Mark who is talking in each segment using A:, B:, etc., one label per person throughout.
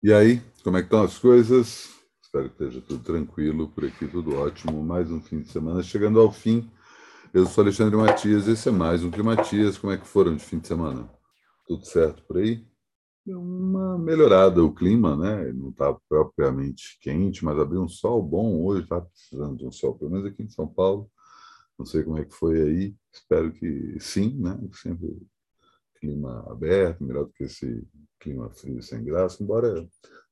A: E aí, como é que estão as coisas? Espero que esteja tudo tranquilo, por aqui tudo ótimo. Mais um fim de semana chegando ao fim. Eu sou Alexandre Matias, esse é mais um Climatias. Como é que foram de fim de semana? Tudo certo por aí? Uma melhorada o clima, né? Não está propriamente quente, mas abriu um sol bom hoje, está precisando de um sol, pelo menos aqui em São Paulo. Não sei como é que foi aí, espero que sim, né? Sempre clima aberto, melhor do que esse clima frio sem graça, embora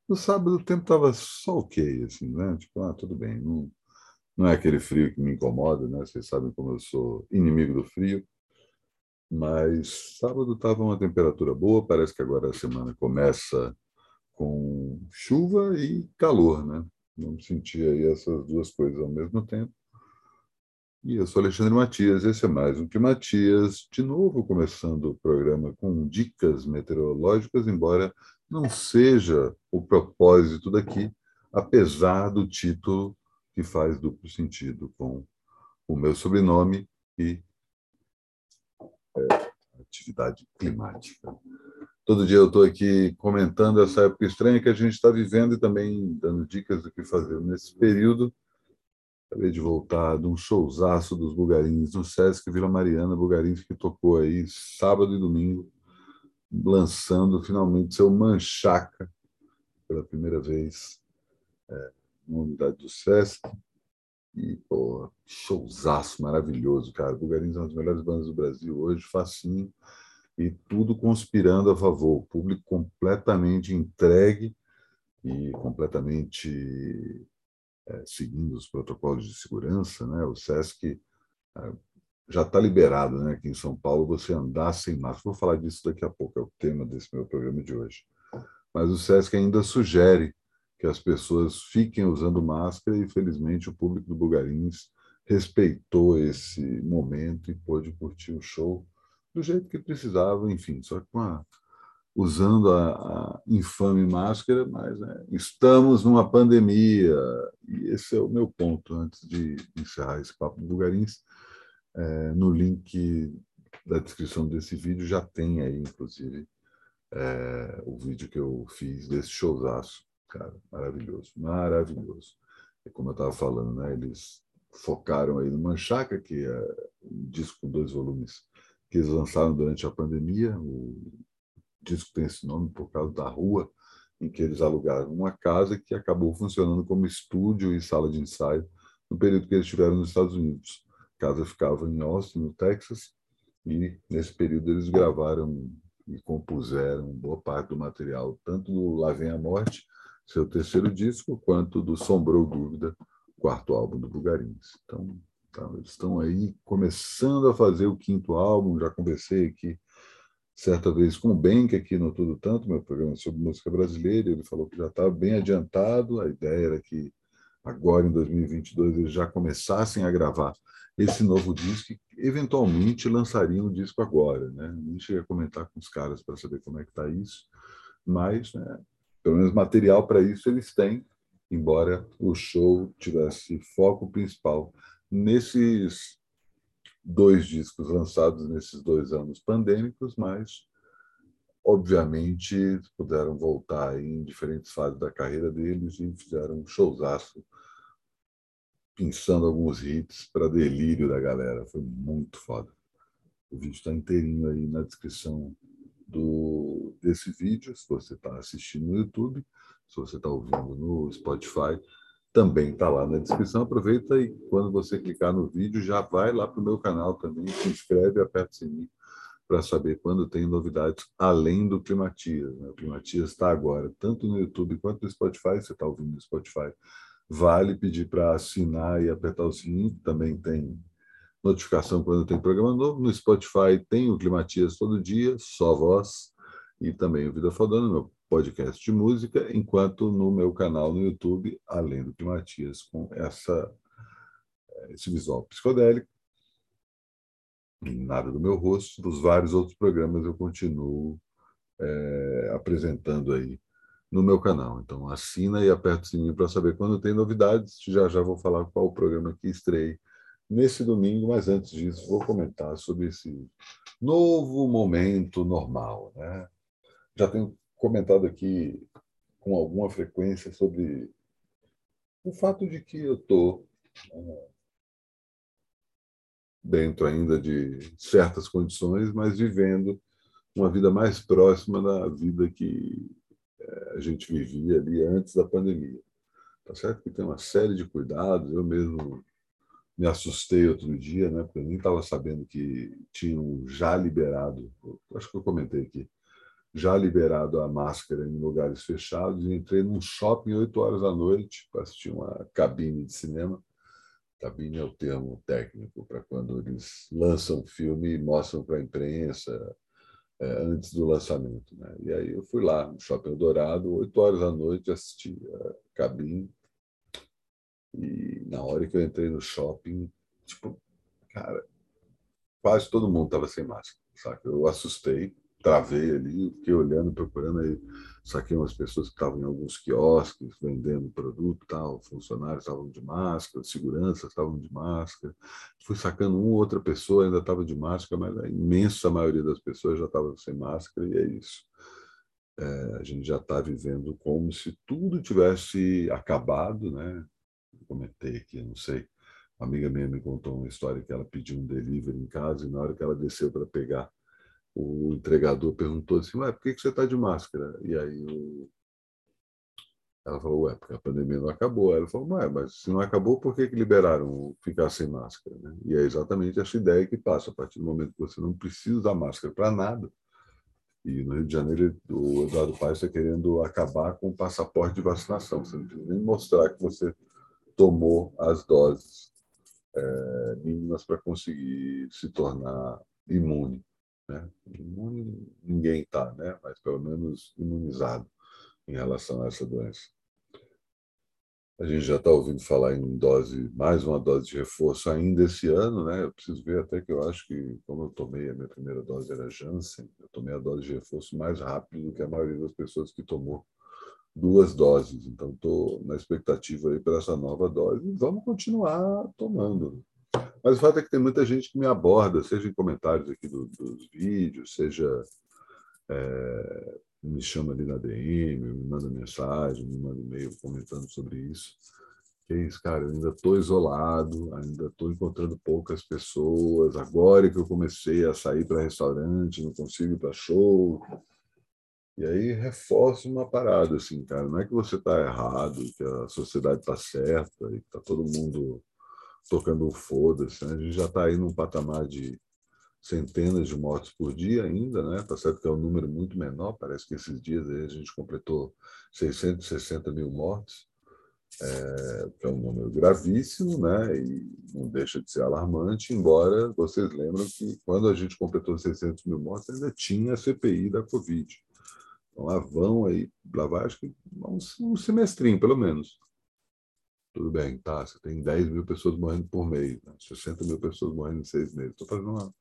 A: no sábado o tempo estava só ok, assim, né? Tipo, ah, tudo bem, não, não é aquele frio que me incomoda, né? Vocês sabem como eu sou inimigo do frio, mas sábado estava uma temperatura boa, parece que agora a semana começa com chuva e calor, né? Vamos sentir aí essas duas coisas ao mesmo tempo. E eu sou Alexandre Matias, esse é mais um que Matias, de novo começando o programa com dicas meteorológicas, embora não seja o propósito daqui, apesar do título que faz duplo sentido com o meu sobrenome e é, atividade climática. Todo dia eu estou aqui comentando essa época estranha que a gente está vivendo e também dando dicas do que fazer nesse período Acabei de voltar de um showzaço dos Bugarins no Sesc Vila Mariana, Bugarins que tocou aí sábado e domingo, lançando finalmente seu Manchaca pela primeira vez é, na unidade do Sesc. E, pô, showzaço maravilhoso, cara. Bugarins é uma das melhores bandas do Brasil hoje, facinho, e tudo conspirando a favor. O público completamente entregue e completamente é, seguindo os protocolos de segurança, né? O SESC é, já está liberado, né? Aqui em São Paulo você andar sem máscara. Vou falar disso daqui a pouco, é o tema desse meu programa de hoje. Mas o SESC ainda sugere que as pessoas fiquem usando máscara e, felizmente, o público do Bugarins respeitou esse momento e pôde curtir o show do jeito que precisava, enfim, só com a usando a, a infame máscara, mas né, estamos numa pandemia, esse é o meu ponto, antes de encerrar esse papo do Bugarins. É, no link da descrição desse vídeo já tem aí, inclusive, é, o vídeo que eu fiz desse showzaço. Cara, maravilhoso, maravilhoso. É como eu estava falando, né? Eles focaram aí no Manchaca, que é um disco com dois volumes que eles lançaram durante a pandemia, o disco tem esse nome por causa da rua em que eles alugaram uma casa que acabou funcionando como estúdio e sala de ensaio no período que eles estiveram nos Estados Unidos. A casa ficava em Austin, no Texas, e nesse período eles gravaram e compuseram boa parte do material, tanto do Lá Vem a Morte, seu terceiro disco, quanto do Sombrou Dúvida, quarto álbum do Bugarins. Então, tá, eles estão aí começando a fazer o quinto álbum, já conversei aqui certa vez com o Benck aqui no Tudo Tanto, meu programa sobre música brasileira, ele falou que já estava bem adiantado, a ideia era que agora em 2022 eles já começassem a gravar esse novo disco e eventualmente lançariam o disco agora, né? Nem cheguei a comentar com os caras para saber como é que está isso, mas né, pelo menos material para isso eles têm, embora o show tivesse foco principal nesses dois discos lançados nesses dois anos pandêmicos, mas obviamente puderam voltar em diferentes fases da carreira deles e fizeram um showzaço pensando alguns hits para delírio da galera. Foi muito foda. O vídeo está inteirinho aí na descrição do, desse vídeo, se você está assistindo no YouTube, se você está ouvindo no Spotify também está lá na descrição. Aproveita e quando você clicar no vídeo, já vai lá para o meu canal também, se inscreve aperta o sininho para saber quando tem novidades além do Climatias. Né? O Climatias está agora, tanto no YouTube quanto no Spotify, você está ouvindo no Spotify, vale pedir para assinar e apertar o sininho, também tem notificação quando tem programa novo. No Spotify tem o Climatias todo dia, só voz, e também o Vida Fodona, meu podcast de música, enquanto no meu canal no YouTube, além do que Matias, com essa, esse visual psicodélico, nada do meu rosto, dos vários outros programas eu continuo é, apresentando aí no meu canal. Então assina e aperta o sininho para saber quando tem novidades. Já já vou falar qual o programa que estrei nesse domingo, mas antes disso vou comentar sobre esse novo momento normal, né? Já tenho comentado aqui com alguma frequência sobre o fato de que eu estou dentro ainda de certas condições, mas vivendo uma vida mais próxima da vida que eh, a gente vivia ali antes da pandemia. Tá certo? Que tem uma série de cuidados, eu mesmo me assustei outro dia, né, porque eu nem estava sabendo que tinham já liberado, acho que eu comentei aqui, já liberado a máscara em lugares fechados e entrei num shopping 8 horas da noite para assistir uma cabine de cinema Cabine é o termo técnico para quando eles lançam o filme e mostram para a imprensa é, antes do lançamento. Né? E aí eu fui lá no Shopping Dourado, 8 horas da noite, assisti a cabine. E na hora que eu entrei no shopping, tipo, cara, quase todo mundo estava sem máscara, saca? Eu assustei, travei ali, fiquei olhando, procurando aí, saquei umas pessoas que estavam em alguns quiosques vendendo produto, tal, funcionários estavam de máscara, seguranças estavam de máscara. Fui sacando uma ou outra pessoa ainda estava de máscara, mas a imensa maioria das pessoas já estava sem máscara e é isso. É, a gente já está vivendo como se tudo tivesse acabado, né? comentei aqui, não sei. Uma amiga minha me contou uma história que ela pediu um delivery em casa e na hora que ela desceu para pegar o entregador perguntou assim, ué, por que você está de máscara? E aí o... ela falou, ué, porque a pandemia não acabou. Ela falou, ué, mas se não acabou, por que, que liberaram ficar sem máscara? Né? E é exatamente essa ideia que passa, a partir do momento que você não precisa usar máscara para nada, e no Rio de Janeiro, o Eduardo Paes está querendo acabar com o passaporte de vacinação. Você não precisa nem mostrar que você tomou as doses é, mínimas para conseguir se tornar imune. Né? Imune ninguém está, né? mas pelo menos imunizado em relação a essa doença. A gente já está ouvindo falar em dose, mais uma dose de reforço ainda esse ano, né? Eu preciso ver até que eu acho que, como eu tomei a minha primeira dose era Janssen, eu tomei a dose de reforço mais rápido do que a maioria das pessoas que tomou duas doses. Então, estou na expectativa aí para essa nova dose. Vamos continuar tomando. Mas o fato é que tem muita gente que me aborda, seja em comentários aqui do, dos vídeos, seja é, me chama ali na DM, me manda mensagem, me manda e-mail comentando sobre isso. Que é isso, cara, eu ainda estou isolado, ainda estou encontrando poucas pessoas. Agora que eu comecei a sair para restaurante, não consigo ir para show. E aí reforça uma parada, assim, cara. Não é que você está errado, que a sociedade está certa e que está todo mundo tocando foda-se. Né? A gente já está aí num patamar de centenas de mortes por dia ainda, né? Tá certo que é um número muito menor, parece que esses dias aí a gente completou 660 mil mortes, é, que é um número gravíssimo, né? E não deixa de ser alarmante, embora vocês lembram que quando a gente completou 600 mil mortes ainda tinha a CPI da Covid. Então lá vão aí, lá vai acho que um, um semestrinho, pelo menos. Tudo bem, tá, você tem 10 mil pessoas morrendo por mês, né? 60 mil pessoas morrendo em seis meses. Estou fazendo uma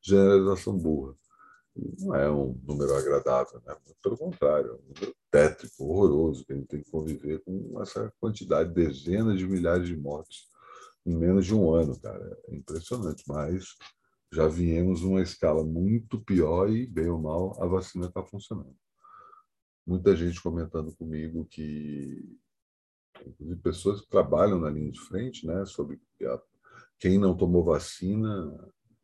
A: generalização burra. Não é um número agradável, né? pelo contrário, é um número tétrico, horroroso, que a gente tem que conviver com essa quantidade, dezenas de milhares de mortes em menos de um ano, cara. É impressionante, mas já viemos uma escala muito pior e, bem ou mal, a vacina está funcionando. Muita gente comentando comigo que inclusive pessoas que trabalham na linha de frente, né, sobre a, quem não tomou vacina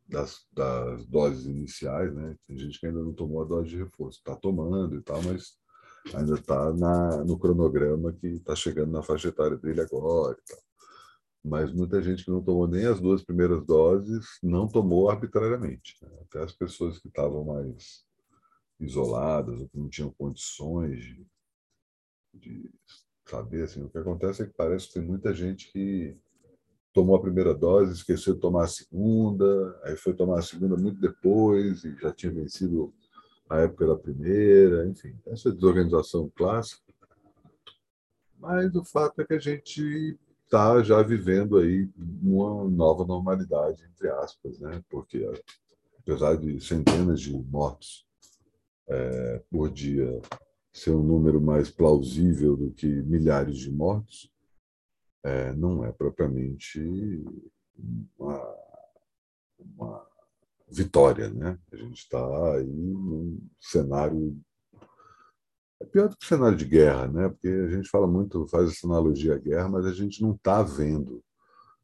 A: das, das, doses iniciais, né, tem gente que ainda não tomou a dose de reforço, está tomando e tal, mas ainda está no cronograma que está chegando na faixa etária dele agora e tal. Mas muita gente que não tomou nem as duas primeiras doses não tomou arbitrariamente. Né? Até as pessoas que estavam mais isoladas ou que não tinham condições de, de saber assim, o que acontece é que parece que tem muita gente que tomou a primeira dose, esqueceu de tomar a segunda, aí foi tomar a segunda muito depois e já tinha vencido a época da primeira, enfim, essa desorganização clássica. Mas o fato é que a gente está já vivendo aí uma nova normalidade, entre aspas, né? porque apesar de centenas de mortos é, por dia ser um número mais plausível do que milhares de mortos, é, não é propriamente uma, uma vitória. Né? A gente está aí num cenário É pior do que cenário de guerra, né? porque a gente fala muito, faz essa analogia à guerra, mas a gente não está vendo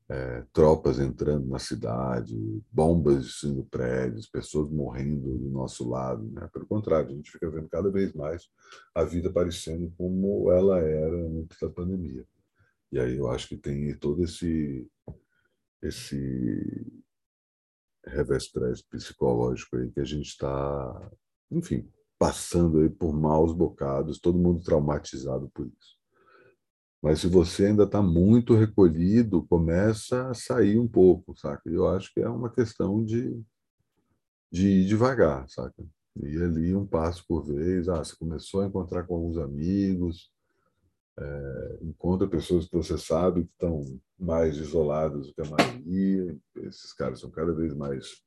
A: é, tropas entrando na cidade, bombas destruindo prédios, pessoas morrendo do nosso lado. Né? Pelo contrário, a gente fica vendo cada vez mais a vida parecendo como ela era antes da pandemia. E aí eu acho que tem todo esse esse revés psicológico aí que a gente está, enfim, passando aí por maus bocados, todo mundo traumatizado por isso. Mas se você ainda está muito recolhido, começa a sair um pouco, saca? Eu acho que é uma questão de, de ir devagar, saca? Ir ali um passo por vez. Ah, você começou a encontrar com alguns amigos, é, encontra pessoas que você sabe que estão mais isoladas do que a maioria. Esses caras são cada vez mais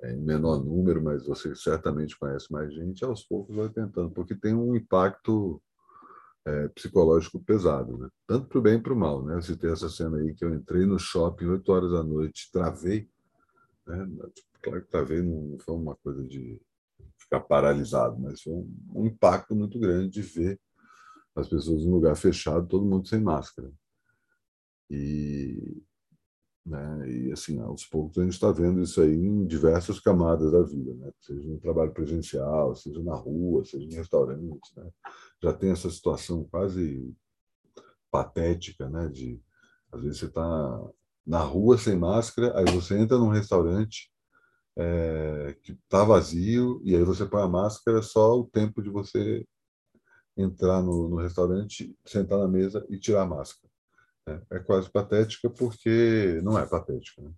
A: é, em menor número, mas você certamente conhece mais gente. Aos poucos vai tentando, porque tem um impacto é, psicológico pesado, né? tanto para o bem e para o mal. Né? Você tem essa cena aí que eu entrei no shopping 8 horas da noite, travei. Né? Claro que travei não foi uma coisa de ficar paralisado, mas foi um, um impacto muito grande de ver as pessoas em lugar fechado, todo mundo sem máscara. E, né, e assim, aos poucos a gente está vendo isso aí em diversas camadas da vida, né? seja no trabalho presencial, seja na rua, seja em restaurantes. Né? Já tem essa situação quase patética, né? de às vezes você está na rua sem máscara, aí você entra num restaurante é, que está vazio, e aí você põe a máscara só o tempo de você entrar no, no restaurante, sentar na mesa e tirar a máscara. É, é quase patética porque não é patética. Né?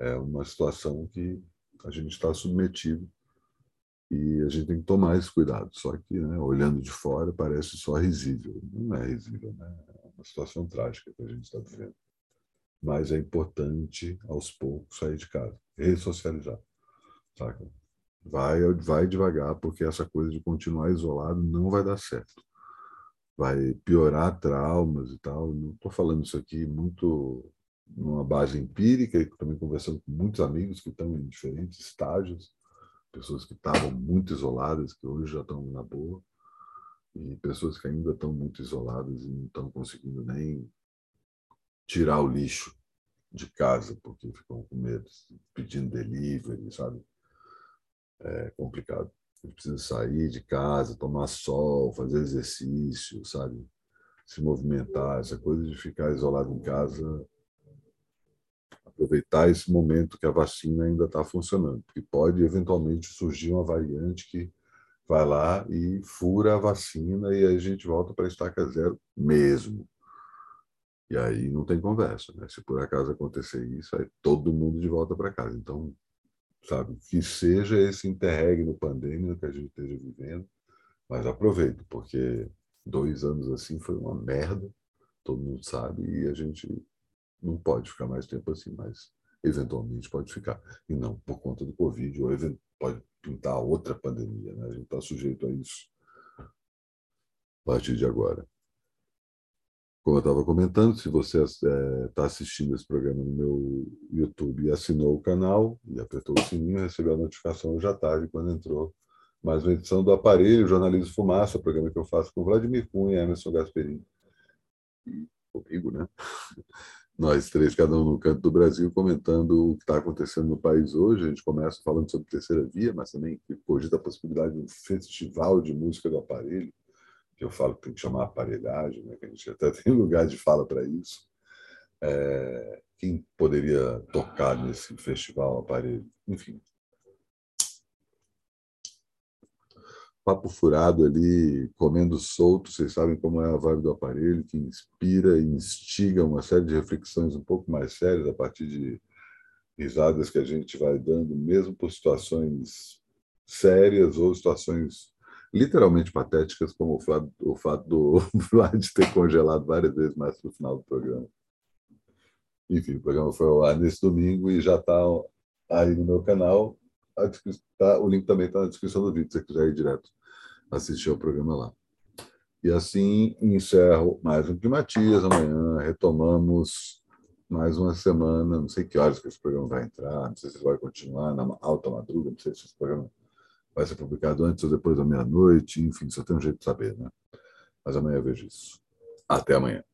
A: É uma situação que a gente está submetido e a gente tem que tomar esse cuidado. Só que, né, olhando de fora, parece só risível. Não é risível, né? é uma situação trágica que a gente está vivendo. Mas é importante, aos poucos, sair de casa, ressocializar. Saca? Vai, vai devagar, porque essa coisa de continuar isolado não vai dar certo. Vai piorar traumas e tal. Não estou falando isso aqui muito numa base empírica, e também conversando com muitos amigos que estão em diferentes estágios, pessoas que estavam muito isoladas, que hoje já estão na boa, e pessoas que ainda estão muito isoladas e não estão conseguindo nem tirar o lixo de casa, porque ficam com medo, pedindo delivery, sabe? é complicado. A gente precisa sair de casa, tomar sol, fazer exercício, sabe? Se movimentar, essa coisa de ficar isolado em casa, aproveitar esse momento que a vacina ainda está funcionando, porque pode eventualmente surgir uma variante que vai lá e fura a vacina e aí a gente volta para a estaca zero mesmo. E aí não tem conversa, né? Se por acaso acontecer isso, aí todo mundo de volta para casa. Então, sabe? Que seja esse interregno pandêmico que a gente esteja vivendo, mas aproveito, porque dois anos assim foi uma merda, todo mundo sabe, e a gente não pode ficar mais tempo assim, mas eventualmente pode ficar. E não por conta do Covid, ou pode pintar outra pandemia, né? A gente está sujeito a isso a partir de agora. Como eu estava comentando, se você está é, tá assistindo esse programa no meu YouTube e assinou o canal e apertou o sininho, recebeu a notificação já tarde quando entrou mais uma edição do Aparelho Jornalismo Fumaça, programa que eu faço com Vladimir Cunha Emerson Gasperini. E comigo, né? Nós três, cada um no canto do Brasil, comentando o que está acontecendo no país hoje. A gente começa falando sobre terceira via, mas também cogita a possibilidade de um festival de música do aparelho que eu falo que tem que chamar aparelhagem, né, que a gente até tem lugar de fala para isso. É, quem poderia tocar nesse festival aparelho? Enfim. Papo furado ali, comendo solto, vocês sabem como é a vibe do aparelho, que inspira e instiga uma série de reflexões um pouco mais sérias a partir de risadas que a gente vai dando, mesmo por situações sérias ou situações literalmente patéticas, como o fato, o fato do Vlad ter congelado várias vezes mais para o final do programa. Enfim, o programa foi ao ar nesse domingo e já está aí no meu canal. Tá, o link também está na descrição do vídeo, se você quiser ir direto assistir ao programa lá. E assim encerro mais um Climatias. Amanhã retomamos mais uma semana. Não sei que horas que esse programa vai entrar, não sei se vai continuar na alta madruga, não sei se esse programa vai ser publicado antes ou depois da meia-noite, enfim, só tem um jeito de saber, né? Mas amanhã eu vejo isso. Até amanhã.